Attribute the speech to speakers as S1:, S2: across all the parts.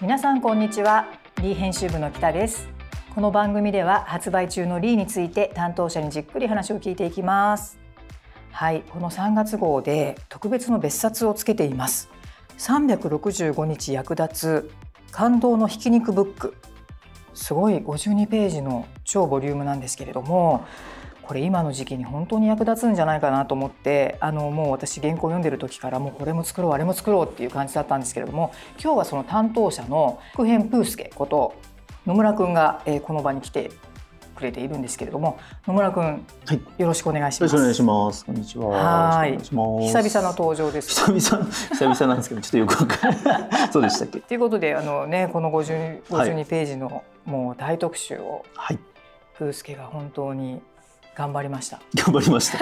S1: 皆さんこんにちは。リー編集部の北です。この番組では発売中のリーについて担当者にじっくり話を聞いていきます。はいこの3月号で特別の別冊をつけています。365日役立つ感動のひき肉ブック。すごい52ページの超ボリュームなんですけれどもこれ今の時期に本当に役立つんじゃないかなと思ってあのもう私原稿読んでる時からもうこれも作ろうあれも作ろうっていう感じだったんですけれども今日はその担当者の福編プースケこと野村くんが、えー、この場に来てくれているんですけれども野村くん、はい、よろしくお願いします。
S2: よろしくお願いします。こんにちは。
S1: はい。久々の登場です。
S2: 久々久々なんですけどちょっとよくわかんない。そうでしたっけ？
S1: ということであのねこの五十五十二ページの、もう大特集を、はい、プースケが本当に頑張りました。
S2: 頑張りました。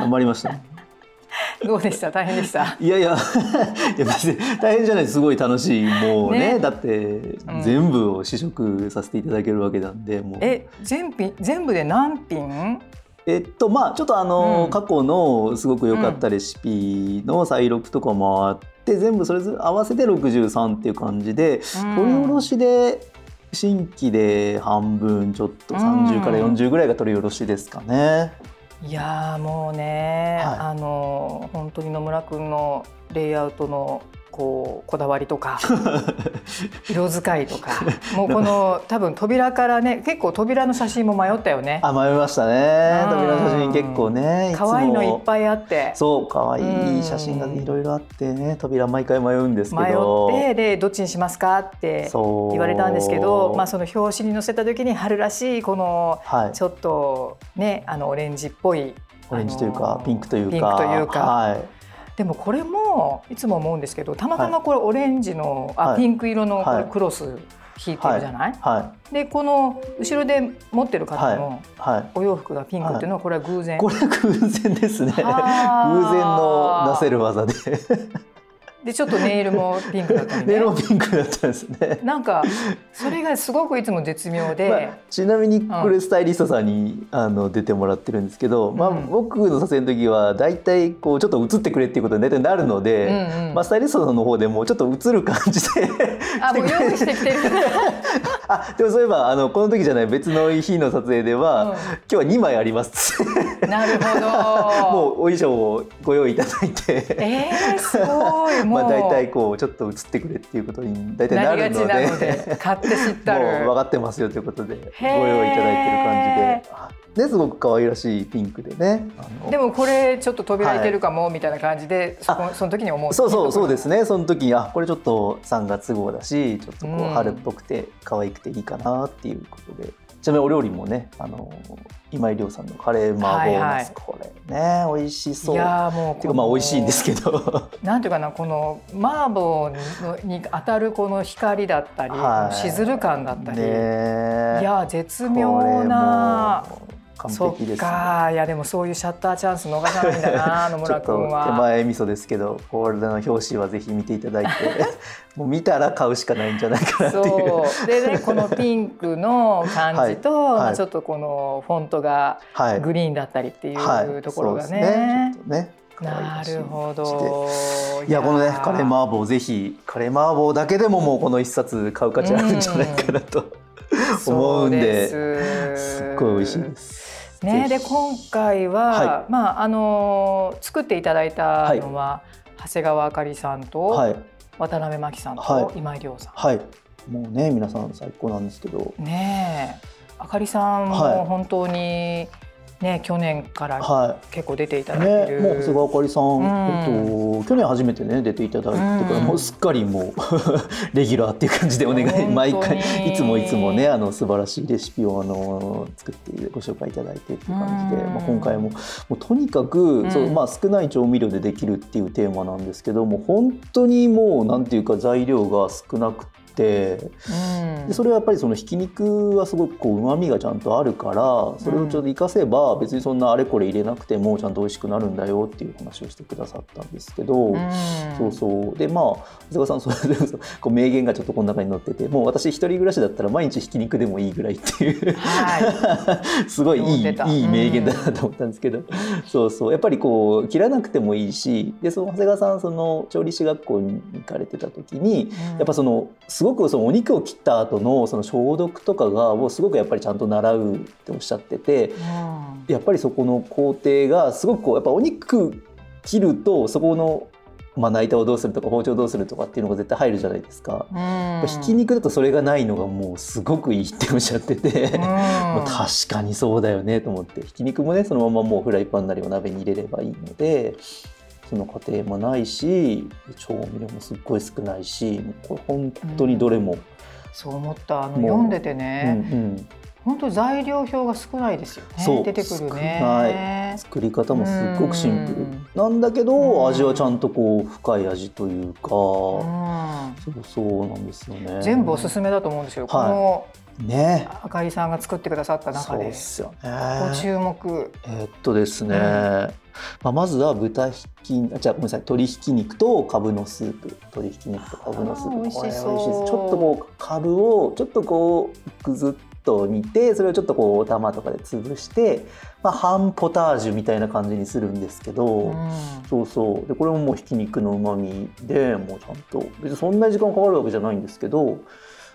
S2: 頑張りました。
S1: どうでした？大変でした？
S2: いやいや いや別に大変じゃないす。ごい楽しい。もうね、ね、だって全部を試食させていただけるわけなんで、もう。
S1: え全品全部で何品？
S2: えっとまあちょっとあの、うん、過去のすごく良かったレシピの再録とかもあって、全部それぞれ合わせて63っていう感じで、うん、取り下ろしで新規で半分ちょっと30から40ぐらいが取り下ろしですかね。
S1: いやもうね、はい、あの本当に野村君のレイアウトのこうこだわりとか 色使いとかもうこの多分扉からね結構扉の写真も迷ったよね。
S2: あ迷いましたね。扉の写真結構ね
S1: 可愛いのいっぱいあって。
S2: そう可愛い写真がいろいろあってね扉毎回迷うんですけ
S1: ど。迷ってでどっちにしますかって言われたんですけどまあその表紙に載せた時に春らしいこのちょっとね、あのオレンジっぽい
S2: オレンジというかピンクというか。
S1: ピンクというか、はいでもこれもいつも思うんですけどたまたまこれオレンジの、はい、あピンク色のこれクロス引いてるじゃない、はい、でこの後ろで持ってる方のお洋服がピンクっていうのはこれは偶然、
S2: これ偶然ですね。偶然のなせる技で
S1: でちょっとネイルもピンクだった
S2: ね。ネイルもピンクだったんですね。
S1: なんかそれがすごくいつも絶妙で、まあ、
S2: ちなみにこれスタイリストさんに、うん、あの出てもらってるんですけど、まあ、僕の撮影の時は大体こうちょっと映ってくれっていうことに大体なるので、うんうん、まあ、スタイリストさんの方でもちょっと映る感じで
S1: あもう用意してきてる
S2: あでもそういえばあのこの時じゃない別の日の撮影では、うん、今日は2枚あります。
S1: なるほど。
S2: もうお衣装をご用意いただいて。
S1: えー、すごい
S2: まあ大体こうちょっと映ってくれっていうことに大体なるの
S1: で。買って知った も
S2: う分かってますよということでご用意いただいてる感じで。ね、すごく可愛らしいピンクでね。
S1: でもこれちょっと扉開いてるかも、みたいな感じでそこその時に思う。
S2: そうそうそうですね。その時にあこれちょっと3月号だしちょっとこう春っぽくて可愛くていいかなっていうことで、ちなみにお料理もねあの今井亮さんのカレー麻婆ナス、これね美味しそう。いやもうていうかまあ美味しいんですけど。
S1: なんていうかなこの麻婆に当たるこの光だったり、はい、しずる感だったり、ね、いや絶妙な完璧です、ね、か。いやでもそういうシャッターチャンス逃さないんだな野村君は。
S2: 手前味噌ですけどこれの表紙はぜひ見ていただいて もう見たら買うしかないんじゃないかなっていう。
S1: でねこのピンクの感じと、はい。はい、ちょっとこのフォントがグリーンだったりっていうところがね,、ね。なるほど。
S2: いやこのねカレー麻婆ぜひカレー麻婆だけでももうこの一冊買う価値あるんじゃないかなと、思うんですっごい美味しいです。
S1: ね、で今回は、はい、まああの作っていただいたのは、はい、長谷川あかりさんと、はい、渡辺真紀さんと、今井亮さん。
S2: はい。もうね皆さん最高なんですけど。
S1: ねあかりさんも本当に、ね、去年から結構出ていただいてる、
S2: はいね、もう長谷川あかりさん、うん、えっと、去年初めてね出ていただいてから、うん、もうすっかりもう レギュラーっていう感じでお願い毎回いつもいつもねあの素晴らしいレシピをあの作ってご紹介いただいてっていう感じで、うん、まあ、今回ももうとにかく、そうまあ、少ない調味料でできるっていうテーマなんですけども本当にもうなんていうか材料が少なくて。、うん、でそれはやっぱりそのひき肉はすごくうまみがちゃんとあるからそれをちょっと生かせば別にそんなあれこれ入れなくてもちゃんと美味しくなるんだよっていう話をしてくださったんですけど、うん、そうそう。でまあ長谷川さんそれこう名言がちょっとこの中に載っててもう私一人暮らしだったら毎日ひき肉でもいいぐらいっていう、はい、すごいいいいい名言だなと思ったんですけど、うん、そうそう。やっぱりこう切らなくてもいいしでその長谷川さんその調理師学校に行かれてた時に、やっぱそのすすごくそのお肉を切った後のその消毒とかがもうすごくやっぱりちゃんと習うっておっしゃってて、
S1: うん。
S2: やっぱりそこの工程がすごくこうやっぱお肉切るとそこのまな板をどうするとか包丁をどうするとかっていうのが絶対入るじゃないですか。
S1: うん。
S2: ひき肉だとそれがないのがもうすごくいいっておっしゃってて、
S1: うん。
S2: 確かにそうだよねと思ってひき肉もねそのままもうフライパンなりお鍋に入れればいいのでその過程もないし調味料もすっごい少ないしこれ本当にどれも、
S1: そう思った。あの読んでて
S2: うん
S1: ね、
S2: うん。
S1: 本当材料表が少ないですよね。
S2: そう。
S1: 出てくる
S2: 少
S1: ね
S2: な作り方もすっごくシンプル。
S1: うん。
S2: なんだけ
S1: うん。
S2: ど味はちゃんとこう深い味というか、
S1: うん。
S2: そうそうなんですよね。
S1: 全部おすすめだと思うんですよ、
S2: はい。
S1: この
S2: ね。
S1: あかりさんが作ってくださった中で。
S2: ですよね。
S1: ご注目。
S2: えーっとですね、
S1: うん
S2: まあ、まずは豚ひきあじゃあごめんなさい鶏ひき肉とかぶのスープ鶏ひき肉とかぶのスープ。
S1: 美味し
S2: ちょっとこうかぶをちょっとこうぐずっと煮てそれをちょっとこうお玉とかで潰して、まあ、半ポタージュみたいな感じにするんですけど、
S1: うん。
S2: そうそう。でこれももうひき肉のうまみでもうちゃんと。別にそんなに時間かかるわけじゃないんですけど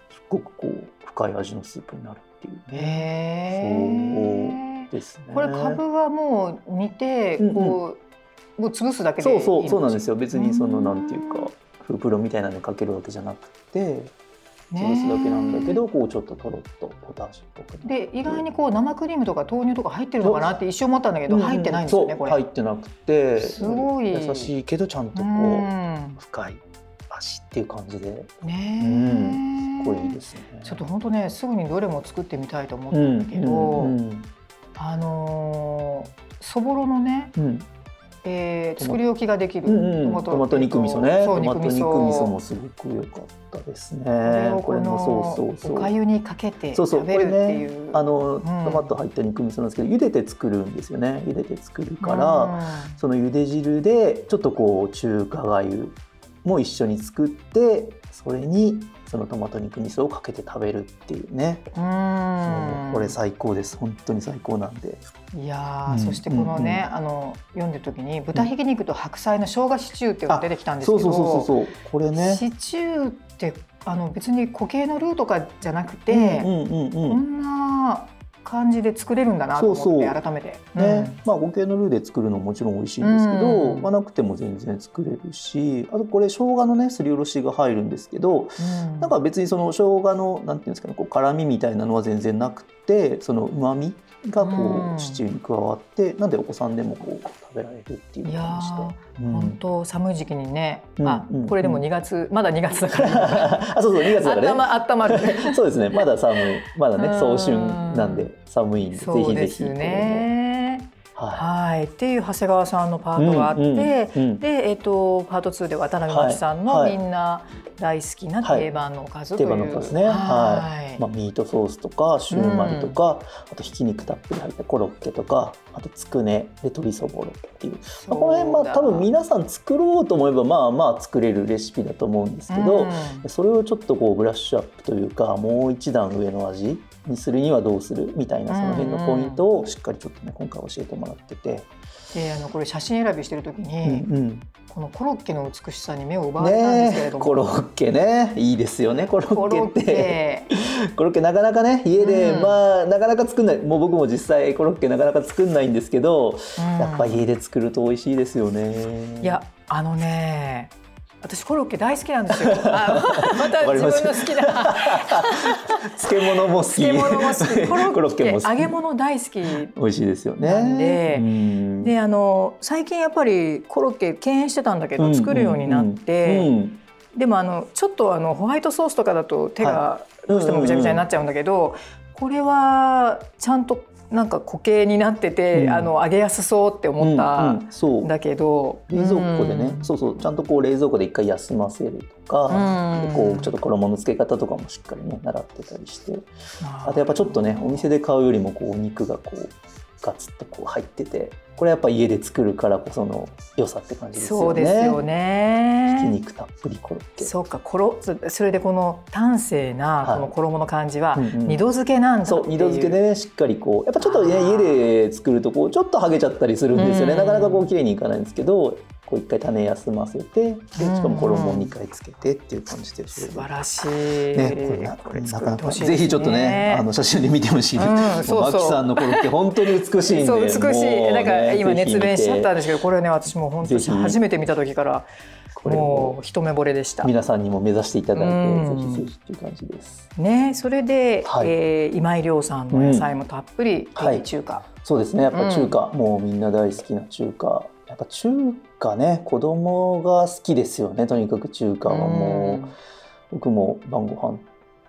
S2: すっごくこう深い味のスープになるっていうね。
S1: へー
S2: ですね。
S1: これかぶはもう煮て
S2: うんうん。
S1: こう、もう潰すだけでいいう
S2: そそうそうなんですよ。別にその
S1: うん
S2: なんていうかフープロみたいなのかけるわけじゃなくて
S1: ね
S2: 潰すだけなんだけどこうちょっととろっとポタージュっぽく
S1: で意外にこう。生クリームとか豆乳とか入ってるのかなって一瞬思ったんだけど、
S2: うんうん。
S1: 入ってないんですよね
S2: そう
S1: これ。
S2: 入ってなくて
S1: すごい。
S2: 優しいけどちゃんとこ
S1: う
S2: うん深い味っていう感じで。
S1: ねえ。
S2: これいいですね。
S1: ちょっと本当ねすぐにどれも作ってみたいと思っ
S2: うん
S1: たんだけど、
S2: うん
S1: あのーそぼろのね、
S2: うん。
S1: えー作り置きができる、
S2: うんうん、トマト肉味噌ね。
S1: そう
S2: トマト肉味
S1: 噌
S2: 噌もすごく良かったですね。
S1: これ
S2: もそうそうそう。
S1: おかゆにかけて
S2: そうそう。
S1: 食べるっていう。
S2: あの、
S1: ん。
S2: トマト入った肉味噌なんですけど茹でて作るんですよね。茹でて作るから、
S1: うん。
S2: その茹で汁でちょっとこう中華がゆも一緒に作ってそれにそのトマト肉味噌をかけて食べるっていうね、
S1: うん。
S2: これ最高です。本当に最高なんで。
S1: いやー、
S2: うん。
S1: そしてこのね、
S2: うん
S1: あの読んでる時に豚ひき肉と白菜の生姜シチューっていうのが出てきたんですけど
S2: そうそうそうそう。これね。
S1: シチューってあの別に固形のルーとかじゃなくて、
S2: うんうんうんう
S1: こ
S2: ん
S1: んな感じで作れるんだなと思って
S2: そうそう。
S1: 改めて。
S2: ね。まあ固形のルーで作るのももちろん美味しいんですけど、
S1: うん。
S2: まあ、なくても全然作れるしあとこれ生姜のねすりおろしが入るんですけど
S1: うん。
S2: なんか別にその生姜のなんていうんですかねこう辛みみたいなのは全然なくてその旨味がこ
S1: うん。
S2: うシチューに加わってなんでお子さんでもこう食べられるっていう感じで。うん。
S1: 本当寒い時期にね、
S2: うん
S1: あ
S2: うん
S1: これでも2月、まだ2月だから。
S2: あそうそう2月だからね。
S1: あったまあったまる。
S2: そうですねまだ寒い。まだね
S1: うん。
S2: 早春なんで寒いんでぜひぜひ
S1: ですね。
S2: は
S1: はいっていう長谷川さんのパ
S2: い
S1: ートがあって、
S2: うんうんうん
S1: で、えっとパート2で渡辺真知さんの
S2: はい。
S1: みんな大好きな定番のおかずという、
S2: 定番のおかずね、はい。まあ、ミートソースとかシューマイとか、あとひき肉たっぷり入ったコロッケとかあとつくねで鶏そぼろっていう、まあ、この辺まあ多分皆さん作ろうと思えばまあまあ作れるレシピだと思うんですけど、それをちょっとこうブラッシュアップというかもう一段上の味にするにはどうするみたいなその辺のポイントをしっかりちょっとね今回教えてもらってて、
S1: であのこれ写真選びしてる時
S2: う
S1: に、
S2: んうん、
S1: このコロッケの美しさに目を奪われたんですけれども、
S2: ねコロッケね。いいですよねコロ
S1: ッ
S2: ッケって。
S1: ケ。
S2: コロッケなかなかね家で、
S1: うん。
S2: まあなかなか作んない。もう僕も実際コロッケなかなか作んないんですけど、
S1: うん。
S2: やっぱ家で作ると美味しいですよね。
S1: いやあのね私コロッケ大好きなんですよ。あまた自分の好きな
S2: 漬物も好き。
S1: 漬物も好き コロ
S2: ッ
S1: ッケ。揚げ物大好き
S2: 美味しいですよね。
S1: で
S2: うん
S1: であの最近やっぱりコロッケ敬遠してたんだけ
S2: うん
S1: ど作るようになって、
S2: うん
S1: でもあのちょっとあのホワイトソースとかだと手がどうしてもぐちゃぐちゃになっちゃうんだけど、これはちゃんとなんか固形になってて、
S2: うん。
S1: あの揚げやすそうって思った
S2: うんうんそう。
S1: んだけど、
S2: 冷蔵庫でね、
S1: うん。
S2: そうそう。ちゃんとこう冷蔵庫で一回休ませるとか、
S1: うん。
S2: でこうちょっと衣の付け方とかもしっかりね習ってたりして。
S1: あ
S2: あとやっぱちょっとねお店で買うよりもこうお肉がこうガツッとこう入っててこれやっぱ家で作るからこその良さって感じですよね。
S1: そうですよね。
S2: ひき肉たっぷりコロッケ。
S1: そうか、コロそれでこの端正なこの衣の感じは二度漬けなんだ
S2: そう二度漬けでねしっかりこうやっぱちょっとね家で作るとこうちょっと剥げちゃったりするんですよね。なかなかこう綺麗にいかないんですけど、こう一回種休ませてでしかも衣を2回つけてっていう感じで
S1: 素晴らしい、
S2: ね、これなこれなかなか、ぜひちょっとねあの写真で見てほしいうん、そうそう。さんのコロッケ本当に美しいんでそう
S1: 美しい、ね、なんか今熱弁しちゃったんですけどこれね私も本当に初めて見た時からもう一目惚れでした。
S2: 皆さんにも目指していただいて、うん、ぜひぜひっていう感じです。
S1: ねそれで、はい、えー、今井亮さんの野菜もたっぷり、うん。はい、中華。
S2: そうですね。やっぱ中華、うん、もうみんな大好きな中華やっぱ中華ね子供が好きですよねとにかく中華はもう、僕も晩ご飯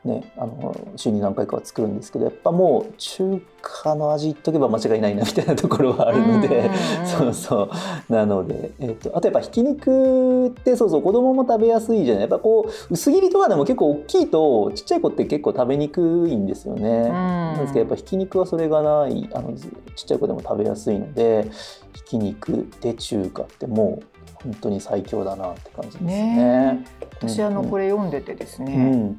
S2: ね、あの週に何回かは作るんですけどやっぱもう中華の味言っとけば間違いないなみたいなところはあるので、そうそう。なので、えーと、あとやっぱひき肉ってそうそう子供も食べやすいじゃない。やっぱこう薄切りとかでも結構大きいとちっちゃい子って結構食べにくいんですよね。なんですけどやっぱひき肉はそれがないあのちっちゃい子でも食べやすいのでひき肉で中華ってもう本当に最強だなって感じですね。ね
S1: 私あのこれ読んでてですね、うん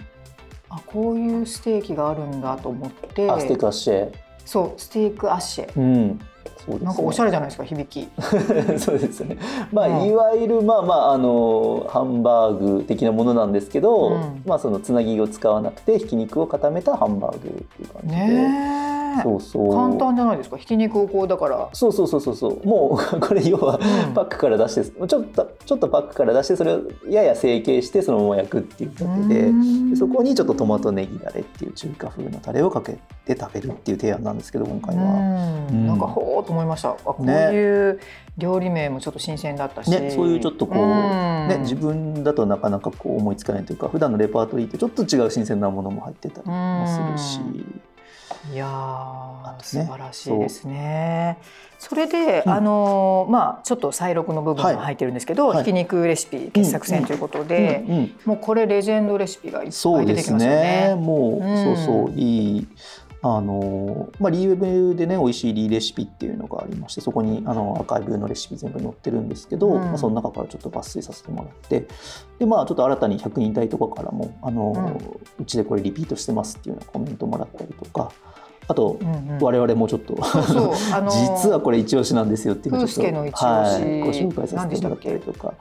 S1: あこういうステーキがあるんだと思って。
S2: あステークアッシェ。
S1: そうステークアッシェ、うん。そうですね、なんかおしゃれじゃないですか響き。
S2: そうですね。まあ、うん、いわゆるまあまああのハンバーグ的なものなんですけど、うん、まあそのつなぎを使わなくてひき肉を固めたハンバーグっていう感じで。ね
S1: そうそう。簡単じゃないですか？ひき肉をこうだから。
S2: そうそうそうそうそう。もうこれ要はパックから出して、うん、ちょっとちょっとパックから出してそれをやや成形してそのまま焼くっていうだけででそこにちょっとトマトネギだれっていう中華風のタレをかけて食べるっていう提案なんですけど今回は、
S1: うん、なんかほーと思いました。あこういう料理名もちょっと新鮮だったし、
S2: ね、そういうちょっとこう、ね、自分だとなかなかこう思いつかないというか普段のレパートリーとちょっと違う新鮮なものも入ってたりもするし。
S1: いやー、ね、素晴らしいですね。それで、うん、あのまあちょっと再録の部分が入ってるんですけど、はい、ひき肉レシピ傑作選ということで、うん。うん、もうこれレジェンドレシピがいっぱい出てきますよね。
S2: ね。もう、そうそういいあのまあ、リーウェブでね美味しいリーレシピっていうのがありましてそこにあのアーカイブのレシピ全部載ってるんですけど、うん、まあ、その中からちょっと抜粋させてもらってで、まあ、ちょっと新たに100人隊とかからもあの、うちでこれリピートしてますっていうようなコメントもらったりとか。あと、うんうん、我々もちょっとあのー、実はこれ一押しなんですよっていうのをちょっと、はい、ご紹介させてもらったりとか。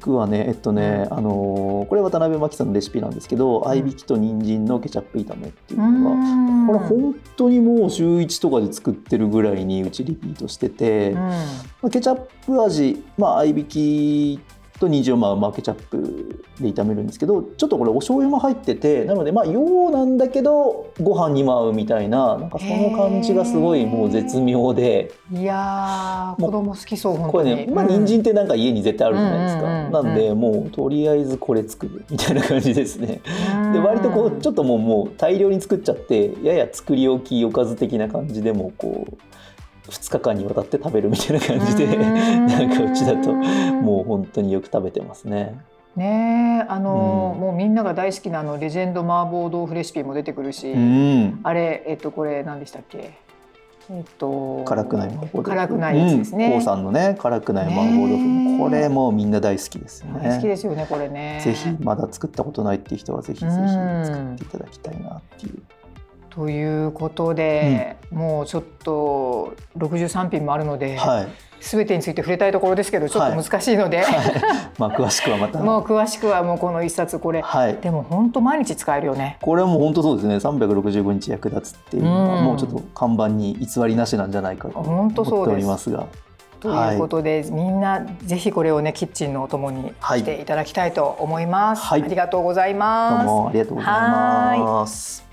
S2: 僕はねえっとね、あのー、これ渡辺真紀さんのレシピなんですけど、うん、合いびきと人参のケチャップ炒めっていうのがこれ本当にもう週1とかで作ってるぐらいにうちリピートしてて、うん、まあ、ケチャップ味、まあ、合いびきと人参をまあまあケチャップで炒めるんですけどちょっとこれお醤油も入っててなのでまあ洋なんだけどご飯にも合うみたいななんかその感じがすごいもう絶妙で。
S1: いや子供好きそう
S2: これねまあ人参ってなんか家に絶対あるじゃないですか、なんでもうとりあえずこれ作るみたいな感じですね。で割とこうちょっともうもう大量に作っちゃってやや作り置きおかず的な感じでもこう2日間にわたって食べるみたいな感じでなんかうちだともう本当によく食べてますね。
S1: ねあの、うん、もうみんなが大好きなあのレジェンド麻婆豆腐レシピも出てくるし、うん、あれえっとこれ何でしたっけ？
S2: えっと辛くない麻婆豆腐
S1: 辛くないやつですね。
S2: こ、う、さんのね辛くない麻婆豆腐これもみんな大好きですよね。
S1: 好きですよねこれね。
S2: ぜひまだ作ったことないっていう人はぜひぜひ作っていただきたいなっていう。
S1: ということで、うん、もうちょっと63品もあるので、はい、全てについて触れたいところですけどちょっと難しいので、はい。はい、
S2: まあ詳しくはまた。
S1: もう詳しくはもうこの一冊これ、でも本当毎日使えるよね。
S2: これはもう本当そうですね。365日役立つっていうのは、うん、もうちょっと看板に偽りなしなんじゃないかと思っておりますが。
S1: ということで、はい、みんなぜひこれをねキッチンのお供にしていただきたいと思います。はい、ありがとうございます。
S2: どうもありがとうございます。